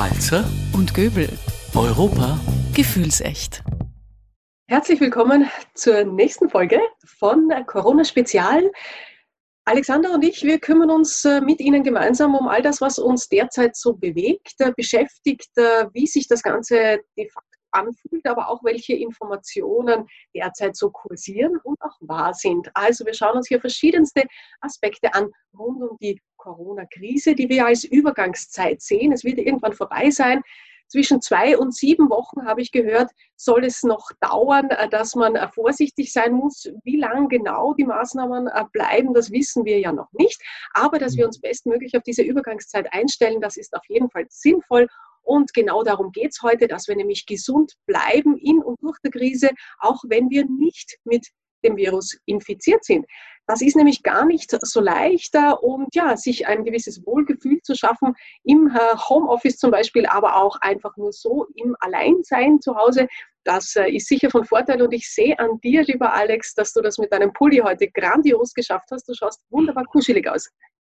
Walzer und Göbel. Europa Gefühlsecht. Herzlich willkommen zur nächsten Folge von Corona Spezial. Alexander und ich, wir kümmern uns äh, mit Ihnen gemeinsam um all das, was uns derzeit so bewegt, äh, beschäftigt, äh, wie sich das Ganze de facto anfühlt, aber auch welche Informationen derzeit so kursieren und auch wahr sind. Also wir schauen uns hier verschiedenste Aspekte an rund um die Corona-Krise, die wir als Übergangszeit sehen. Es wird irgendwann vorbei sein. Zwischen zwei und sieben Wochen habe ich gehört, soll es noch dauern, äh, dass man äh, vorsichtig sein muss. Wie lang genau die Maßnahmen äh, bleiben, das wissen wir ja noch nicht. Aber dass wir uns bestmöglich auf diese Übergangszeit einstellen, das ist auf jeden Fall sinnvoll. Und genau darum geht es heute, dass wir nämlich gesund bleiben in und durch die Krise, auch wenn wir nicht mit dem Virus infiziert sind. Das ist nämlich gar nicht so leicht und ja, sich ein gewisses Wohlgefühl zu schaffen im äh, Homeoffice zum Beispiel, aber auch einfach nur so im Alleinsein zu Hause. Das äh, ist sicher von Vorteil und ich sehe an dir, lieber Alex, dass du das mit deinem Pulli heute grandios geschafft hast. Du schaust wunderbar kuschelig aus.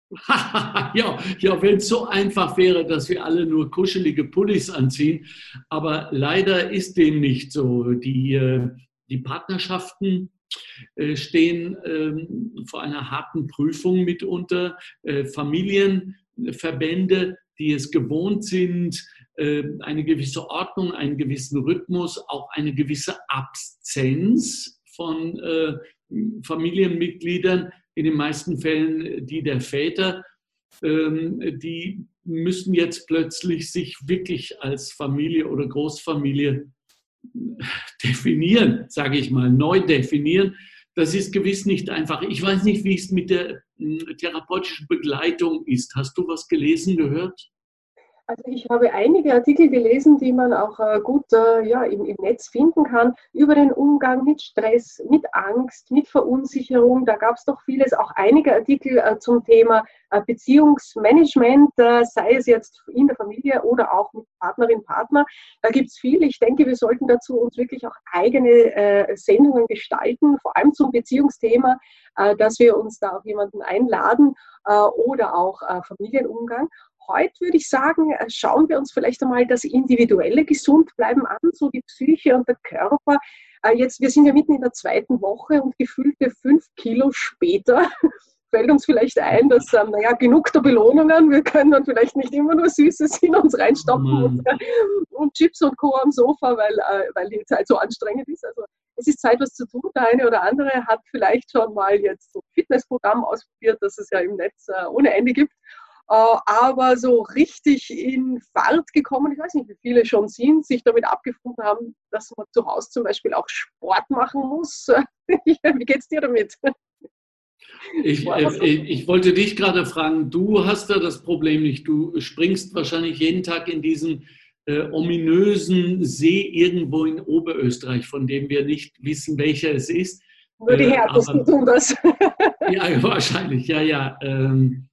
ja, ja wenn es so einfach wäre, dass wir alle nur kuschelige Pullis anziehen. Aber leider ist dem nicht so. Die, äh, die Partnerschaften äh, stehen ähm, vor einer harten Prüfung mitunter. Äh, Familienverbände, die es gewohnt sind, äh, eine gewisse Ordnung, einen gewissen Rhythmus, auch eine gewisse Absenz von Familienmitgliedern, in den meisten Fällen die der Väter, ähm, die müssen jetzt plötzlich sich wirklich als Familie oder Großfamilie definieren, sage ich mal, neu definieren. Das ist gewiss nicht einfach. Ich weiß nicht, wie es mit der hm, therapeutischen Begleitung ist. Hast du was gelesen, gehört? Also ich habe einige Artikel gelesen, die man auch äh, gut äh, ja, im, im, Netz finden kann, über den Umgang mit Stress, mit Angst, mit Verunsicherung. Da gab es doch vieles, auch einige Artikel äh, zum Thema Beziehungsmanagement, sei es jetzt in der Familie oder auch mit Partnerin, Partner. Da gibt es viel. Ich denke, wir sollten dazu uns wirklich auch eigene Sendungen gestalten, vor allem zum Beziehungsthema, dass wir uns da auch jemanden einladen oder auch Familienumgang heute würde ich sagen, äh, schauen wir uns vielleicht einmal das individuelle Gesundbleiben an, so die Psyche und der Körper. Äh, jetzt, wir sind ja mitten in der zweiten Woche und gefühlte fünf Kilo später fällt uns vielleicht ein, dass, ähm, naja, genug der Belohnungen, wir können dann vielleicht nicht immer nur Süßes in uns reinstopfen oh und, äh, und, Chips und Co. am Sofa, weil, äh, weil die Zeit so anstrengend ist. Also es ist Zeit, was zu tun. Der eine oder andere hat vielleicht schon mal jetzt so ein Fitnessprogramm ausprobiert, das es ja im Netz äh, ohne Ende gibt. Äh, aber so richtig in Fahrt gekommen, ich weiß nicht, wie viele schon sind, sich damit abgefunden haben, dass man zu Hause zum Beispiel auch Sport machen muss. wie geht es dir damit? Ich, äh, ich, wollte dich gerade fragen, du hast da das Problem nicht. Du springst wahrscheinlich jeden Tag in diesen äh, ominösen See irgendwo in Oberösterreich, von dem wir nicht wissen, welcher es ist. Nur die äh, Härtesten tun das. ja, wahrscheinlich, ja, ja. Ähm,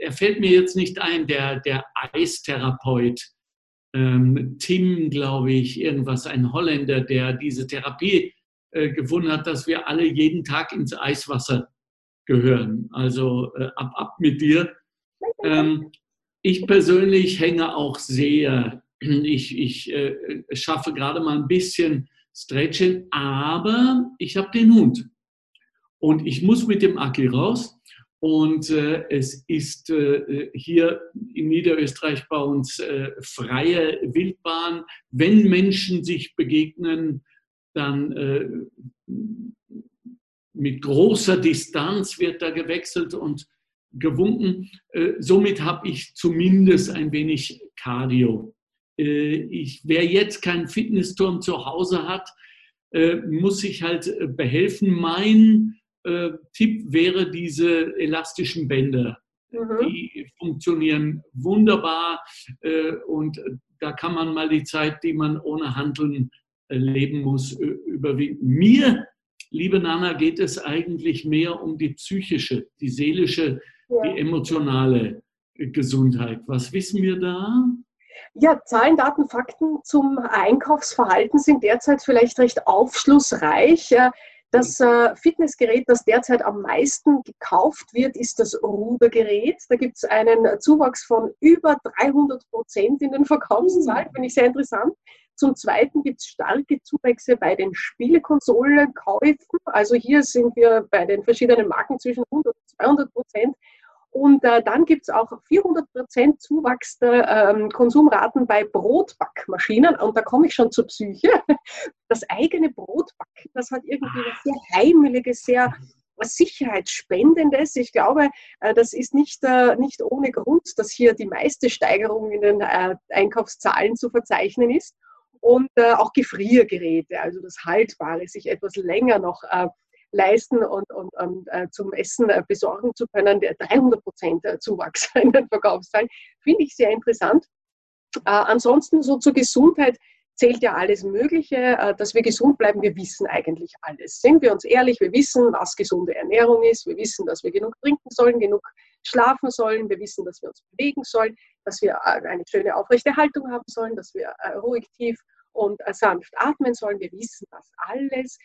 er fällt mir jetzt nicht ein, der, der Eistherapeut, ähm, Tim, glaube ich, irgendwas, ein Holländer, der diese Therapie äh, gefunden hat, dass wir alle jeden Tag ins Eiswasser gehören. Also äh, ab, ab mit dir. Ähm, ich persönlich hänge auch sehr. Ich, ich äh, schaffe gerade mal ein bisschen Stretching, aber ich habe den Hund. Und ich muss mit dem Aki raus. Und äh, es ist äh, hier in Niederösterreich bei uns äh, freie Wildbahn. Wenn Menschen sich begegnen, dann äh, mit großer Distanz wird da gewechselt und gewunken. Äh, somit habe ich zumindest ein wenig Cardio. Äh, ich, wer jetzt keinen Fitnessturm zu Hause hat, muss sich halt behelfen. Mein äh, Tipp wäre diese elastischen Bänder. Mhm. Die funktionieren wunderbar äh, und da kann man mal die Zeit, die man ohne Handeln äh, leben muss, überwinden. Mir, liebe Nana, geht es eigentlich mehr um die psychische, die seelische, ja. die emotionale Gesundheit. Was wissen wir da? Ja, Zahlen, Daten, Fakten zum Einkaufsverhalten sind derzeit vielleicht recht aufschlussreich Das äh, Fitnessgerät, das derzeit am meisten gekauft wird, ist das Rudergerät. Da gibt es einen Zuwachs von über 300 Prozent in den Verkaufszahlen, finde ich sehr interessant. Zum Zweiten gibt es starke Zuwächse bei den Spielekonsolenkäufen. Also hier sind wir bei den verschiedenen Marken zwischen 100 und 200 Prozent. Und äh, dann gibt es auch 400 Prozent Zuwachs der ähm, Konsumraten bei Brotbackmaschinen. Und da komme ich schon zur Psyche. Das eigene Brotbacken, das hat irgendwie was sehr Heimeliges, sehr Sicherheitsspendendes. Ich glaube, äh, das ist nicht, äh, nicht ohne Grund, dass hier die meiste Steigerung in den äh, Einkaufszahlen zu verzeichnen ist. Und auch Gefriergeräte, also das Haltbare, sich etwas länger noch leisten und, und, und äh, zum Essen äh, besorgen zu können, der 300 Prozent Zuwachs in den Verkaufszahlen, finde ich sehr interessant. Äh, ansonsten so zur Gesundheit zählt ja alles Mögliche, äh, dass wir gesund bleiben. Wir wissen eigentlich alles. Sind wir uns ehrlich, wir wissen, was gesunde Ernährung ist. Wir wissen, dass wir genug trinken sollen, genug schlafen sollen. Wir wissen, dass wir uns bewegen sollen, dass wir äh, eine schöne aufrechte Haltung haben sollen, dass wir äh, ruhig tief und sanft atmen sollen. Wir wissen das alles.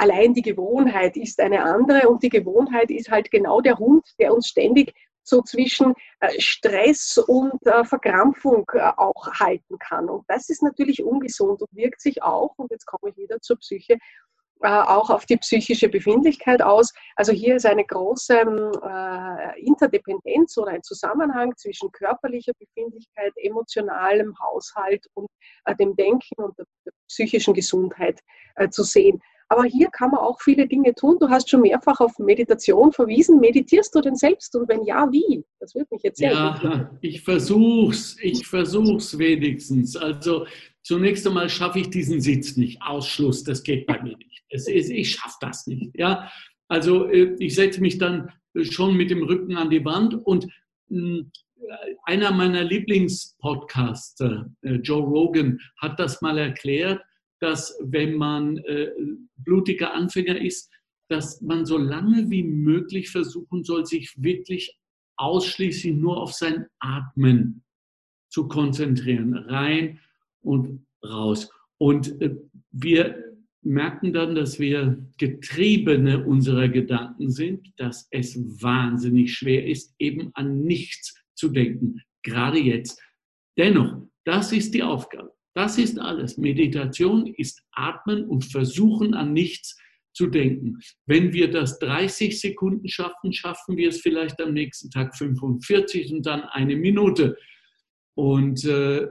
Allein die Gewohnheit ist eine andere und die Gewohnheit ist halt genau der Hund, der uns ständig so zwischen äh, Stress und äh, Verkrampfung äh, auch halten kann. Und das ist natürlich ungesund und wirkt sich auch, und jetzt komme ich wieder zur Psyche, auch auf die psychische Befindlichkeit aus. Also hier ist eine große Interdependenz oder ein Zusammenhang zwischen körperlicher Befindlichkeit, emotionalem Haushalt und dem Denken und der psychischen Gesundheit zu sehen. Aber hier kann man auch viele Dinge tun. Du hast schon mehrfach auf Meditation verwiesen. Meditierst du denn selbst? Und wenn ja, wie? Das würde mich jetzt sehr Ja, ich versuch's. Ich versuch's wenigstens. Also zunächst einmal schaffe ich diesen Sitz nicht. Ausschluss, das geht bei mir nicht. Ist, ich schaffe das nicht. Ja, also äh, ich setze mich dann schon mit dem Rücken an die Wand und hm, einer meiner Lieblingspodcaster, äh, Joe Rogan, hat das mal erklärt dass wenn man äh, blutiger Anfänger ist, dass man so lange wie möglich versuchen soll, sich wirklich ausschließlich nur auf sein Atmen zu konzentrieren, rein und raus. Und äh, wir merken dann, dass wir Getriebene unserer Gedanken sind, dass es wahnsinnig schwer ist, eben an nichts zu denken, gerade jetzt. Dennoch, das ist die Aufgabe. Das ist alles. Meditation ist Atmen und Versuchen an nichts zu denken. Wenn wir das 30 Sekunden schaffen, schaffen wir es vielleicht am nächsten Tag 45 und dann eine Minute. Und äh,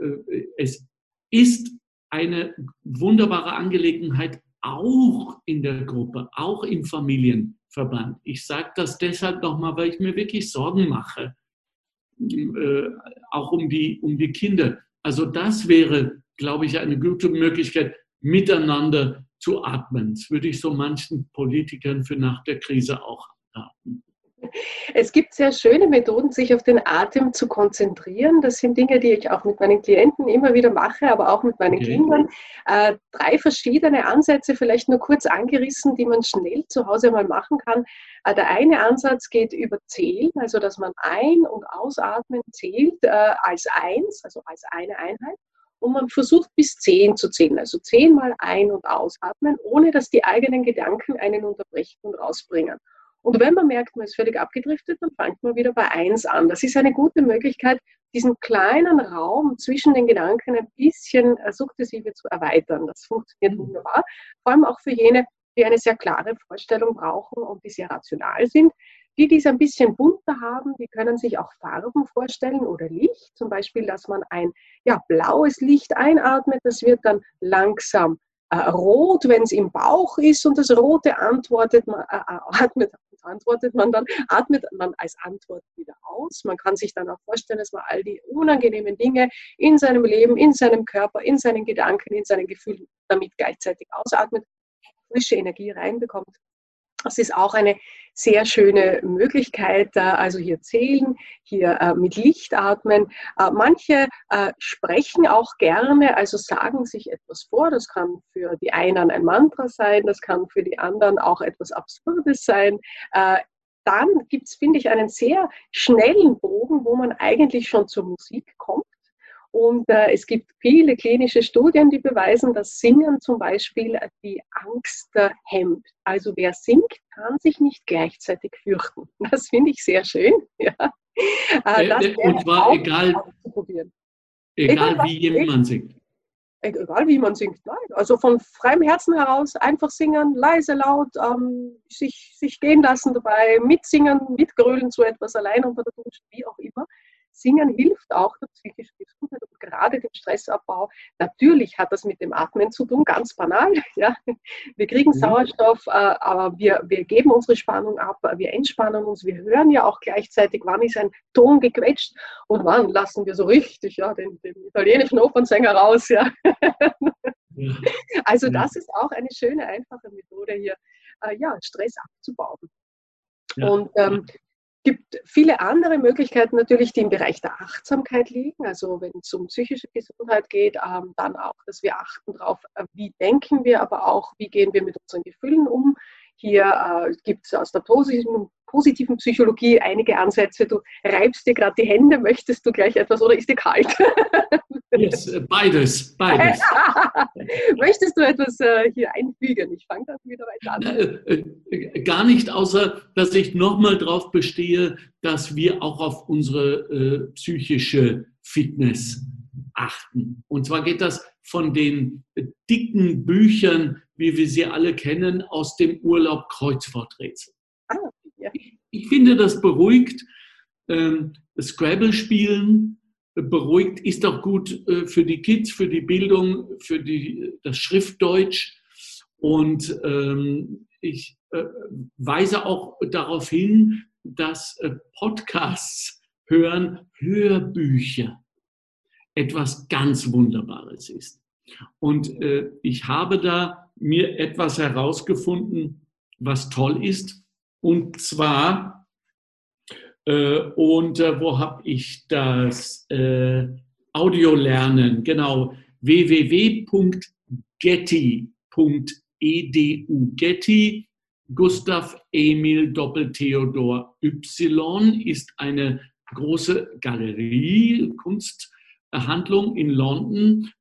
es ist eine wunderbare Angelegenheit, auch in der Gruppe, auch im Familienverband. Ich sage das deshalb nochmal, weil ich mir wirklich Sorgen mache, äh, auch um die, um die Kinder. Also das wäre glaube ich, eine gute Möglichkeit, miteinander zu atmen. Das würde ich so manchen Politikern für nach der Krise auch raten. Es gibt sehr schöne Methoden, sich auf den Atem zu konzentrieren. Das sind Dinge, die ich auch mit meinen Klienten immer wieder mache, aber auch mit meinen okay. Kindern. Äh, drei verschiedene Ansätze, vielleicht nur kurz angerissen, die man schnell zu Hause mal machen kann. Äh, der eine Ansatz geht über Zählen, also dass man ein- und ausatmen zählt äh, als eins, also als eine Einheit und man versucht bis zehn zu zählen, also zehnmal ein- und ausatmen, ohne dass die eigenen Gedanken einen unterbrechen und rausbringen. Und wenn man merkt, man ist völlig abgedriftet, dann fängt man wieder bei eins an. Das ist eine gute Möglichkeit, diesen kleinen Raum zwischen den Gedanken ein bisschen äh, sukzessive zu erweitern. Das funktioniert wunderbar, vor allem auch für jene, die eine sehr klare Vorstellung brauchen und die sehr rational sind. Die, die es ein bisschen bunter haben, die können sich auch Farben vorstellen oder Licht. Zum Beispiel, dass man ein ja, blaues Licht einatmet, das wird dann langsam äh, rot, wenn es im Bauch ist und das Rote antwortet man, äh, äh atmet, antwortet man dann, atmet man als Antwort wieder aus. Man kann sich dann auch vorstellen, dass man all die unangenehmen Dinge in seinem Leben, in seinem Körper, in seinen Gedanken, in seinen Gefühlen damit gleichzeitig ausatmet, frische Energie reinbekommt das ist auch eine sehr schöne Möglichkeit, also hier zählen, hier äh, mit Licht atmen. Äh, manche äh, sprechen auch gerne, also sagen sich etwas vor. Das kann für die einen ein Mantra sein, das kann für die anderen auch etwas Absurdes sein. Dann gibt es, finde ich, einen sehr schnellen Bogen, wo man eigentlich schon zur Musik kommt Und äh, es gibt viele klinische Studien, die beweisen, dass Singen zum Beispiel die Angst äh, hemmt. Also wer singt, kann sich nicht gleichzeitig fürchten. Das finde ich sehr schön. Ja. Äh, äh und zwar egal, egal wie jemand singt. Egal wie man singt, nein. Also von freiem Herzen heraus einfach singen, leise, laut, ähm, sich, sich gehen lassen dabei, mitsingen, mitgrölen zu etwas allein unter der Dusche, wie auch immer. Singen hilft auch der psychischen Gesundheit und gerade dem Stressabbau. Natürlich hat das mit dem Atmen zu tun, ganz banal. Ja. Wir kriegen mhm. Sauerstoff, äh, aber wir, wir geben unsere Spannung ab, wir entspannen uns, wir hören ja auch gleichzeitig, wann ist ein Ton gequetscht und wann lassen wir so richtig ja, den, den italienischen Opernsänger raus. Ja. Also das ist auch eine schöne, einfache Methode hier, äh, ja, Stress abzubauen. Ja. Und ähm, gibt viele andere Möglichkeiten natürlich, die im Bereich der Achtsamkeit liegen. Also wenn es um psychische Gesundheit geht, ähm, dann auch, dass wir achten darauf, äh, wie denken wir, aber auch, wie gehen wir mit unseren Gefühlen um. Hier äh, gibt es aus der positiven, positiven Psychologie einige Ansätze. Du reibst dir gerade die Hände, möchtest du gleich etwas oder ist dir kalt? Yes, äh, beides, beides. möchtest du etwas äh, hier einfügen? Ich fange dann wieder weiter an. Äh, äh, gar nicht, außer dass ich nochmal darauf bestehe, dass wir auch auf unsere psychische Fitness achten. Und zwar geht das von den dicken Büchern, wie wir sie alle kennen, aus dem Urlaub Kreuzworträtsel. Ah, ja. ich, finde, das beruhigt. Ähm, Scrabble spielen beruhigt, ist auch gut äh, für die Kids, für die Bildung, für die, das Schriftdeutsch. Und ähm, ich äh, weise auch darauf hin, dass äh, Podcasts hören, Hörbücher etwas ganz Wunderbares ist. Und äh, ich habe da mir etwas herausgefunden, was toll ist. Und zwar, äh, und äh, wo habe ich das? Äh, Audiolernen, genau, www.getty.edu. Getty, Gustav Emil Doppel Theodor Y ist eine große Galerie, Kunsthandlung in London,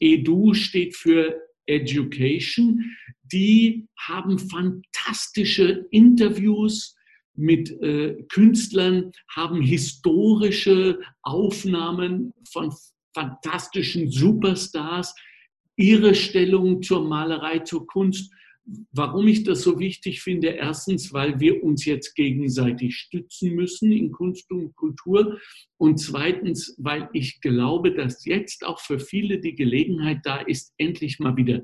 .edu steht für Education. Die haben fantastische Interviews mit äh, Künstlern, haben historische Aufnahmen von fantastischen Superstars, ihre Stellung zur Malerei, zur Kunst Warum ich das so wichtig finde, erstens, weil wir uns jetzt gegenseitig stützen müssen in Kunst und Kultur und zweitens, weil ich glaube, dass jetzt auch für viele die Gelegenheit da ist, endlich mal wieder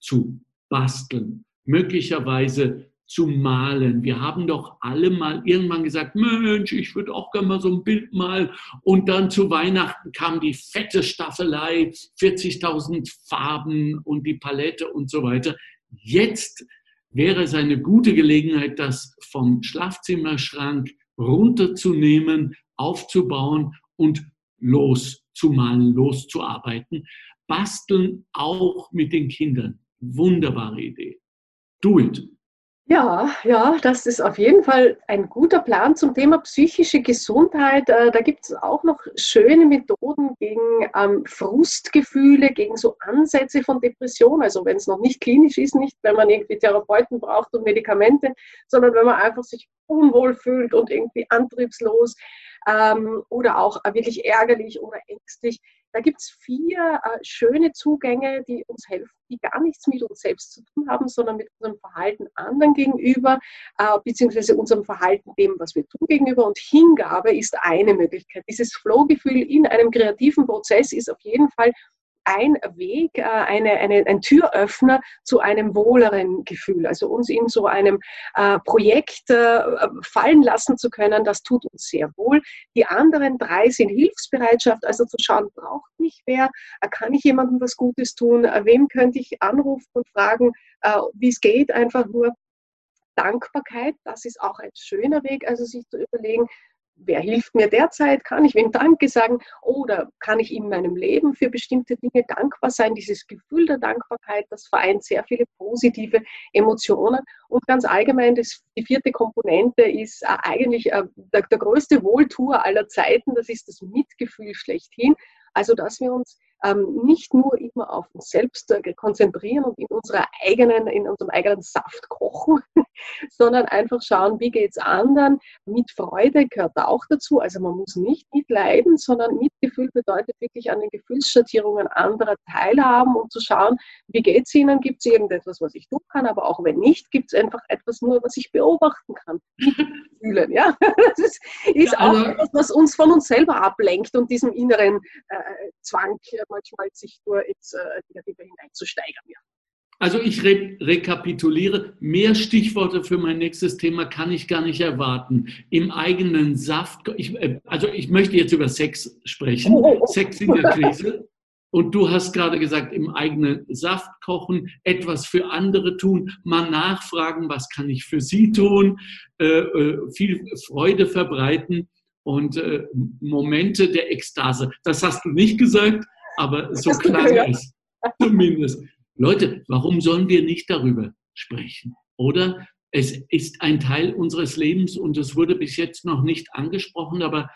zu basteln, möglicherweise zu malen. Wir haben doch alle mal irgendwann gesagt, Mensch, ich würde auch gerne mal so ein Bild malen. Und dann zu Weihnachten kam die fette Staffelei, 40.000 Farben und die Palette und so weiter. Jetzt wäre es eine gute Gelegenheit, das vom Schlafzimmerschrank runterzunehmen, aufzubauen und loszumalen, loszuarbeiten. Basteln auch mit den Kindern. Wunderbare Idee. Do it. Ja, ja, das ist auf jeden Fall ein guter Plan zum Thema psychische Gesundheit. Äh, da gibt es auch noch schöne Methoden gegen ähm, Frustgefühle, gegen so Ansätze von Depression. Also wenn es noch nicht klinisch ist, nicht wenn man irgendwie Therapeuten braucht und Medikamente, sondern wenn man einfach sich unwohl fühlt und irgendwie antriebslos ähm, oder auch wirklich ärgerlich oder ängstlich. Da gibt es vier äh, schöne Zugänge, die uns helfen, die gar nichts mit uns selbst zu tun haben, sondern mit unserem Verhalten anderen gegenüber, äh, beziehungsweise unserem Verhalten dem, was wir tun gegenüber. Und Hingabe ist eine Möglichkeit. Dieses Flow-Gefühl in einem kreativen Prozess ist auf jeden Fall ein Weg, äh, eine, eine, ein Türöffner zu einem wohleren Gefühl. Also uns in so einem äh, Projekt äh, fallen lassen zu können, das tut uns sehr wohl. Die anderen drei sind Hilfsbereitschaft, also zu schauen, braucht mich wer, kann ich jemandem was Gutes tun, wem könnte ich anrufen und fragen, wie es geht, einfach nur Dankbarkeit, das ist auch ein schöner Weg, also sich zu überlegen, wer hilft mir derzeit? Kann ich wem Danke sagen? Oder kann ich in meinem Leben für bestimmte Dinge dankbar sein? Dieses Gefühl der Dankbarkeit, das vereint sehr viele positive Emotionen. Und ganz allgemein, das, die vierte Komponente ist äh, eigentlich äh, der, der größte Wohltuer aller Zeiten. Das ist das Mitgefühl schlechthin. Also, dass wir uns ähm, nicht nur immer auf uns selbst äh, konzentrieren und in unserer eigenen, in unserem eigenen Saft kochen, sondern einfach schauen, wie geht es anderen. Mit Freude gehört auch dazu. Also man muss nicht mitleiden, sondern Mitgefühl bedeutet wirklich an den Gefühlsschattierungen anderer teilhaben und zu schauen, wie geht es ihnen, gibt es irgendetwas, was ich tun kann, aber auch wenn nicht, gibt es einfach etwas nur, was ich beobachten kann. Fühlen, ja. Das ist, ist ja, auch etwas, was uns von uns selber ablenkt und diesem inneren äh, Zwang äh, manchmal sich nur ins äh, Negative hineinzusteigern. Ja. Also ich re rekapituliere, mehr Stichworte für mein nächstes Thema kann ich gar nicht erwarten. Im eigenen Saft, ich, äh, also ich möchte jetzt über Sex sprechen, oh. Sex in der Krise. Und du hast gerade gesagt, im eigenen Saft kochen, etwas für andere tun, mal nachfragen, was kann ich für sie tun, äh, äh viel Freude verbreiten und äh, Momente der Ekstase. Das hast du nicht gesagt, aber so klang es zumindest. Leute, warum sollen wir nicht darüber sprechen? Oder es ist ein Teil unseres Lebens und es wurde bis jetzt noch nicht angesprochen, aber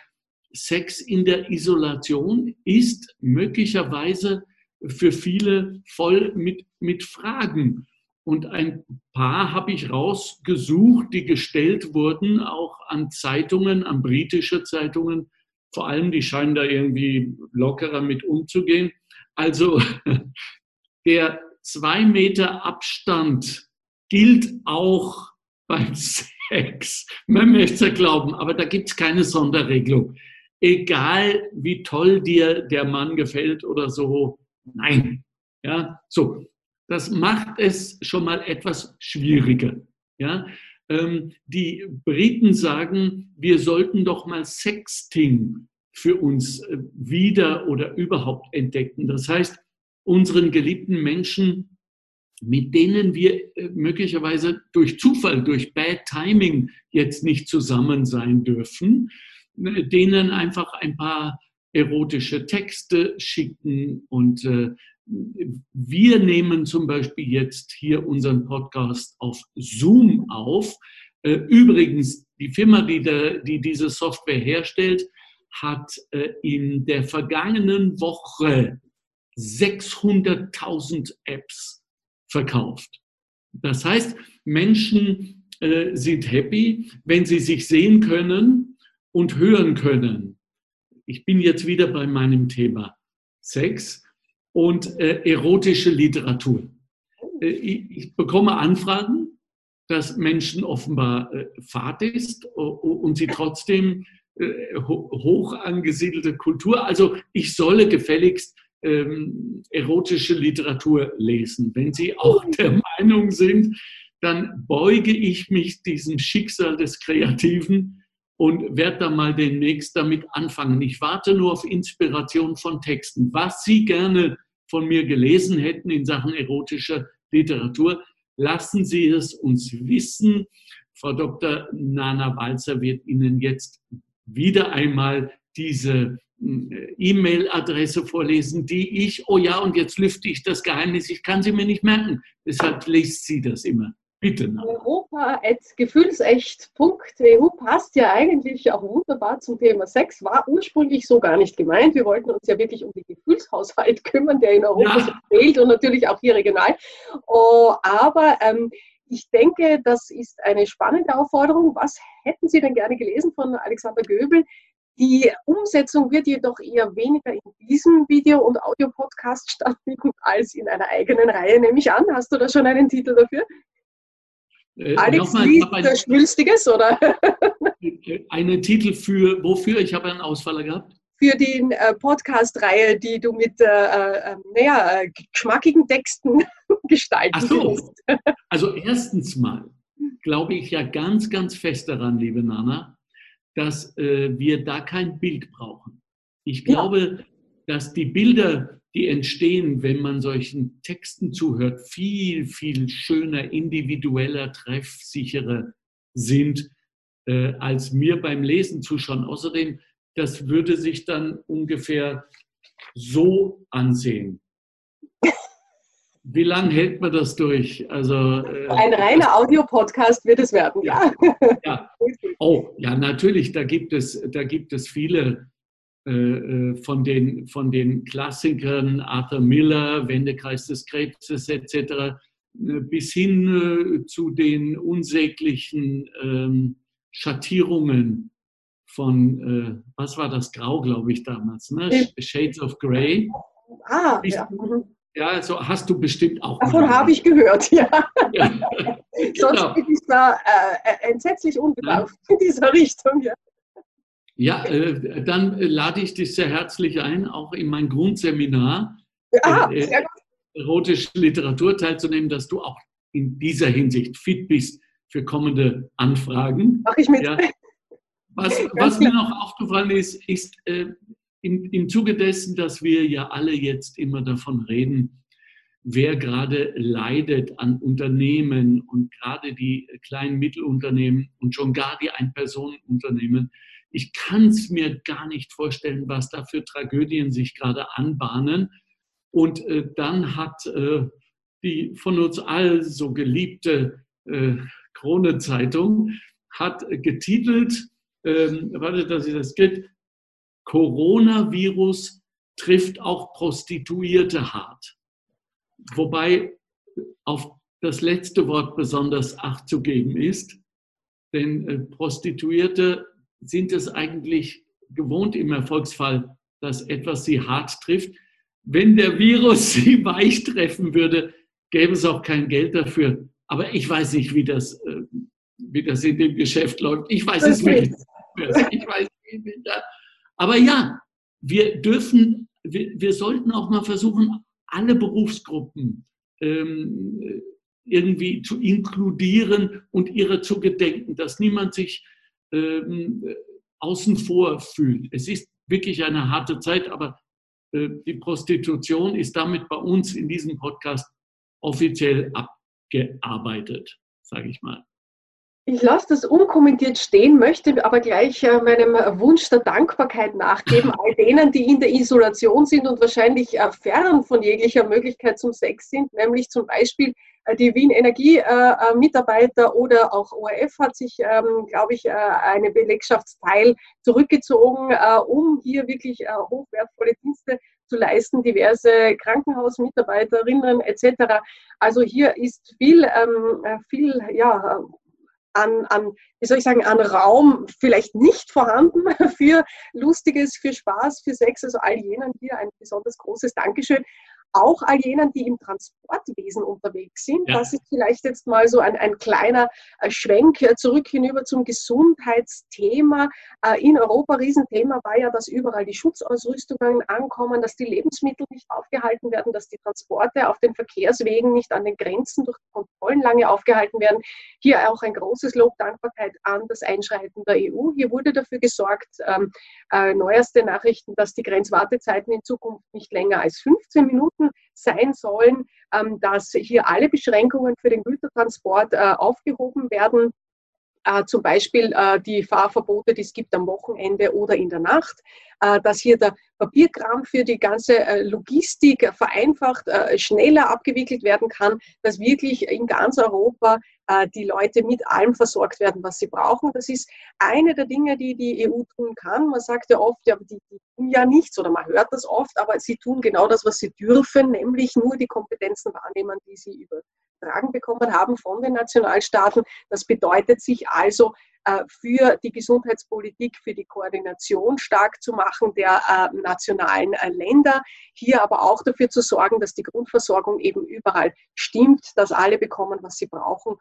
Sex in der Isolation ist möglicherweise für viele voll mit, mit Fragen. Und ein paar habe ich rausgesucht, die gestellt wurden, auch an Zeitungen, an britische Zeitungen. Vor allem, die scheinen da irgendwie lockerer mit umzugehen. Also der zwei Meter Abstand gilt auch beim Sex. Man möchte es glauben, aber da gibt es keine Sonderregelung. Egal wie toll dir der Mann gefällt oder so, nein. Ja, so. Das macht es schon mal etwas schwieriger. Ja, die Briten sagen, wir sollten doch mal Sexting für uns äh, wieder oder überhaupt entdecken. Das heißt, unseren geliebten Menschen, mit denen wir äh, möglicherweise durch Zufall, durch Bad Timing jetzt nicht zusammen sein dürfen, äh, denen einfach ein paar erotische Texte schicken. Und äh, wir nehmen zum Beispiel jetzt hier unseren Podcast auf Zoom auf. übrigens, die Firma, die, der, die diese Software herstellt, hat in der vergangenen Woche 600.000 Apps verkauft. Das heißt, Menschen äh, sind happy, wenn sie sich sehen können und hören können. Ich bin jetzt wieder bei meinem Thema Sex und äh, erotische Literatur. Äh, ich, ich, bekomme Anfragen, dass Menschen offenbar äh, fad ist und sie trotzdem äh, hoch angesiedelte Kultur. Also ich solle gefälligst ähm, erotische Literatur lesen. Wenn Sie auch der Meinung sind, dann beuge ich mich diesem Schicksal des Kreativen und werde da mal demnächst damit anfangen. Ich warte nur auf Inspiration von Texten. Was Sie gerne von mir gelesen hätten in Sachen erotischer Literatur, lassen Sie es uns wissen. Frau Dr. Nana Walzer wird Ihnen jetzt wieder einmal diese E-Mail-Adresse vorlesen, die ich, oh ja, und jetzt lüfte ich das Geheimnis, ich kann sie mir nicht merken. Deshalb liest sie das immer. Bitte. Europa.gefühlsecht.eu passt ja eigentlich auch wunderbar zum Thema Sex, war ursprünglich so gar nicht gemeint. Wir wollten uns ja wirklich um den Gefühlshaushalt kümmern, der in Europa ja. so fehlt und natürlich auch hier regional. Oh, aber ähm, ich denke, das ist eine spannende Aufforderung. Was hätten Sie denn gerne gelesen von Alexander Göbel? Die Umsetzung wird jedoch eher weniger in diesem Video- und Audiopodcast stattfinden als in einer eigenen Reihe, nehme ich an. Hast du da schon einen Titel dafür? Äh, Alex liest ein, Schwülstiges, oder? einen Titel für, wofür? Ich habe einen Ausfaller gehabt. Für die äh, Podcast-Reihe, die du mit äh, äh, naja, äh, geschmackigen Texten gestalten Ach so. willst. Also erstens mal glaube ich ja ganz, ganz fest daran, liebe Nana, dass äh, wir da kein Bild brauchen. Ich glaube, ja. dass die Bilder, die entstehen, wenn man solchen Texten zuhört, viel, viel schöner, individueller, treffsicherer sind, äh, als mir beim Lesen zuschauen. Außerdem, das würde sich dann ungefähr so ansehen. Wie lange hält man das durch? Also, äh, Ein reiner Audiopodcast wird es werden, ja. ja. Oh, ja, natürlich, da gibt es, da gibt es viele von, den, von den Klassikern Arthur Miller, Wendekreis des Krebses etc., bis hin zu den unsäglichen ähm, Schattierungen von, was war das, Grau, glaube ich, damals, ne? Shades of Grey. Ah, ja. Ja, also hast du bestimmt auch. Davon habe ich gehört, ja. ja. Sonst genau. bin ich da äh, entsetzlich unbedarft ja. in dieser Richtung. Ja, ja äh, dann lade ich dich sehr herzlich ein, auch in mein Grundseminar ah, äh, erotische Literatur teilzunehmen, dass du auch in dieser Hinsicht fit bist für kommende Anfragen. Mach ich mit. Ja. Was, was mir noch aufgefallen ist, ist, äh, im, im Zuge dessen, dass wir ja alle jetzt immer davon reden, wer gerade leidet an Unternehmen und gerade die kleinen Mittelunternehmen und schon gar die Ein-Personen-Unternehmen, ich kann es mir gar nicht vorstellen, was da für Tragödien sich gerade anbahnen. Und äh, dann hat äh, die von uns all so geliebte äh, Krone-Zeitung hat getitelt, ähm, warte, dass ich das geht, Coronavirus trifft auch Prostituierte hart. Wobei auf das letzte Wort besonders Acht zu geben ist, denn äh, Prostituierte sind es eigentlich gewohnt im Erfolgsfall, dass etwas sie hart trifft. Wenn der Virus sie weich treffen würde, gäbe es auch kein Geld dafür. Aber ich weiß nicht, wie das, äh, wie das in dem Geschäft läuft. Ich weiß es nicht. Ich weiß nicht. Aber ja, wir dürfen, wir, wir sollten auch mal versuchen, alle Berufsgruppen ähm, irgendwie zu inkludieren und ihrer zu gedenken, dass niemand sich ähm, außen vor fühlt. Es ist wirklich eine harte Zeit, aber äh, die Prostitution ist damit bei uns in diesem Podcast offiziell abgearbeitet, sage ich mal. Ich lasse das unkommentiert stehen, möchte aber gleich äh, meinem Wunsch der Dankbarkeit nachgeben, all denen, die in der Isolation sind und wahrscheinlich äh, fern von jeglicher Möglichkeit zum Sex sind, nämlich zum Beispiel äh, die Wien Energie Mitarbeiter oder auch ORF hat sich, ähm, glaube ich, eine Belegschaftsteil zurückgezogen, um hier wirklich hochwertvolle Dienste zu leisten, diverse Krankenhausmitarbeiterinnen etc. Also hier ist viel, ähm, viel ja, an, an, wie soll ich sagen, an Raum vielleicht nicht vorhanden für Lustiges, für Spaß, für Sex. Also all jenen hier ein besonders großes Dankeschön auch all jenen, die im Transportwesen unterwegs sind. Ja. Das ist vielleicht jetzt mal so ein, ein kleiner äh, Schwenk äh, zurück hinüber zum Gesundheitsthema. Äh, in Europa Riesenthema war ja, dass überall die Schutzausrüstungen ankommen, dass die Lebensmittel nicht aufgehalten werden, dass die Transporte auf den Verkehrswegen nicht an den Grenzen durch Kontrollen lange aufgehalten werden. Hier auch ein großes Lob, Dankbarkeit an das Einschreiten der EU. Hier wurde dafür gesorgt, ähm, äh, neueste Nachrichten, dass die Grenzwartezeiten in Zukunft nicht länger als 15 Minuten Minuten sein sollen, ähm, dass hier alle Beschränkungen für den Gütertransport äh, aufgehoben werden. Äh, zum Beispiel äh, die Fahrverbote, die es gibt am Wochenende oder in der Nacht, dass hier der Papierkram für die ganze Logistik vereinfacht, schneller abgewickelt werden kann, dass wirklich in ganz Europa äh, die Leute mit allem versorgt werden, was sie brauchen. Das ist eine der Dinge, die die EU tun kann. Man sagt ja oft, ja, die, die tun ja nichts oder man hört das oft, aber sie tun genau das, was sie dürfen, nämlich nur die Kompetenzen wahrnehmen, die sie übertragen bekommen haben von den Nationalstaaten. Das bedeutet sich also, äh, für die Gesundheitspolitik, für die Koordination stark zu machen der äh, nationalen äh, Länder. Hier aber auch dafür zu sorgen, dass die Grundversorgung eben überall stimmt, dass alle bekommen, was sie brauchen.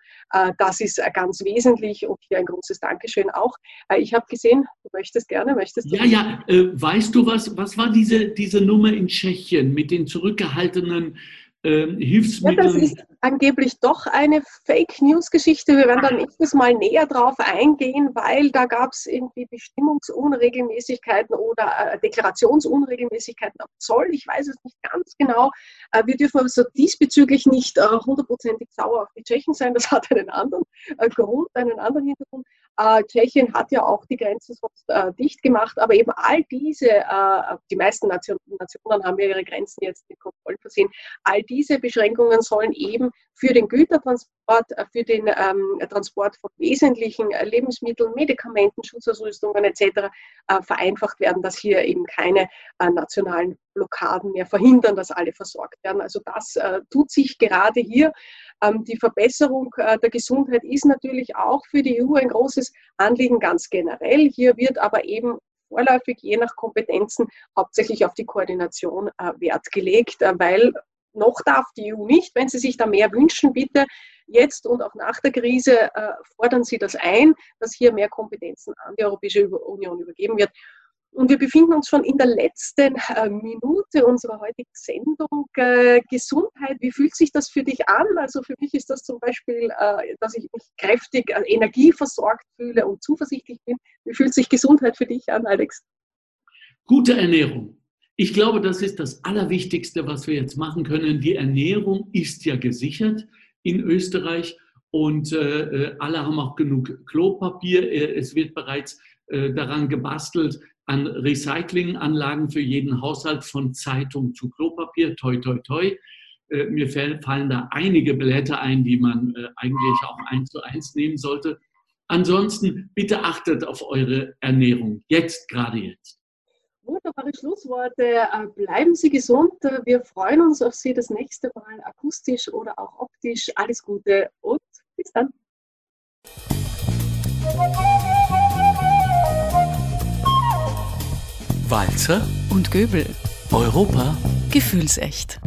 Das ist ganz wesentlich und hier ein großes Dankeschön auch. Ich habe gesehen, du möchtest gerne, möchtest du? Ja, ja, weißt du was, was war diese, diese Nummer in Tschechien mit den zurückgehaltenen ähm, Hilfsmitteln? Ja, das ist angeblich doch eine Fake News-Geschichte. Wir werden dann nächstes Mal näher drauf eingehen, weil da gab es irgendwie Bestimmungsunregelmäßigkeiten oder äh, Deklarationsunregelmäßigkeiten am Zoll. Ich weiß es nicht ganz genau. Äh, wir dürfen also diesbezüglich nicht äh, hundertprozentig sauer auf die Tschechen sein. Das hat einen anderen äh, Grund, einen anderen Hintergrund. Äh, Tschechien hat ja auch die Grenzen sonst äh, dicht gemacht, aber eben all diese, äh, die meisten Nation, Nationen haben ja ihre Grenzen jetzt mit Kontrollen versehen, all diese Beschränkungen sollen eben für den Gütertransport, für den ähm, Transport von wesentlichen Lebensmitteln, Medikamenten, Schutzausrüstungen etc. Äh, vereinfacht werden, dass hier eben keine äh, nationalen Blockaden mehr verhindern, dass alle versorgt werden. Also das äh, tut sich gerade hier. Ähm, die Verbesserung äh, der Gesundheit ist natürlich auch für die EU ein großes Anliegen ganz generell. Hier wird aber eben vorläufig je nach Kompetenzen hauptsächlich auf die Koordination äh, Wert gelegt, äh, weil noch darf die EU nicht, wenn Sie sich da mehr wünschen, bitte jetzt und auch nach der Krise äh, fordern Sie das ein, dass hier mehr Kompetenzen an die Europäische Union übergeben wird. Und wir befinden uns schon in der letzten äh, Minute unserer heutigen Sendung. Äh, Gesundheit, wie fühlt sich das für dich an? Also für mich ist das zum Beispiel, äh, dass ich mich kräftig an Energie versorgt fühle und zuversichtlich bin. Wie fühlt sich Gesundheit für dich an, Alex? Gute Ernährung. Ich glaube, das ist das Allerwichtigste, was wir jetzt machen können. Die Ernährung ist ja gesichert in Österreich und äh, alle haben auch genug Klopapier. Es wird bereits äh, daran gebastelt, an Recyclinganlagen für jeden Haushalt von Zeitung zu Klopapier. Toi, toi, toi. Äh, mir fallen da einige Blätter ein, die man äh, eigentlich auch eins zu eins nehmen sollte. Ansonsten bitte achtet auf eure Ernährung, jetzt, gerade jetzt. Wunderbare Schlussworte. Äh, bleiben Sie gesund. Wir freuen uns auf Sie das nächste Mal, akustisch oder auch optisch. Alles Gute und bis dann. Walzer und Göbel. Europa gefühlsecht.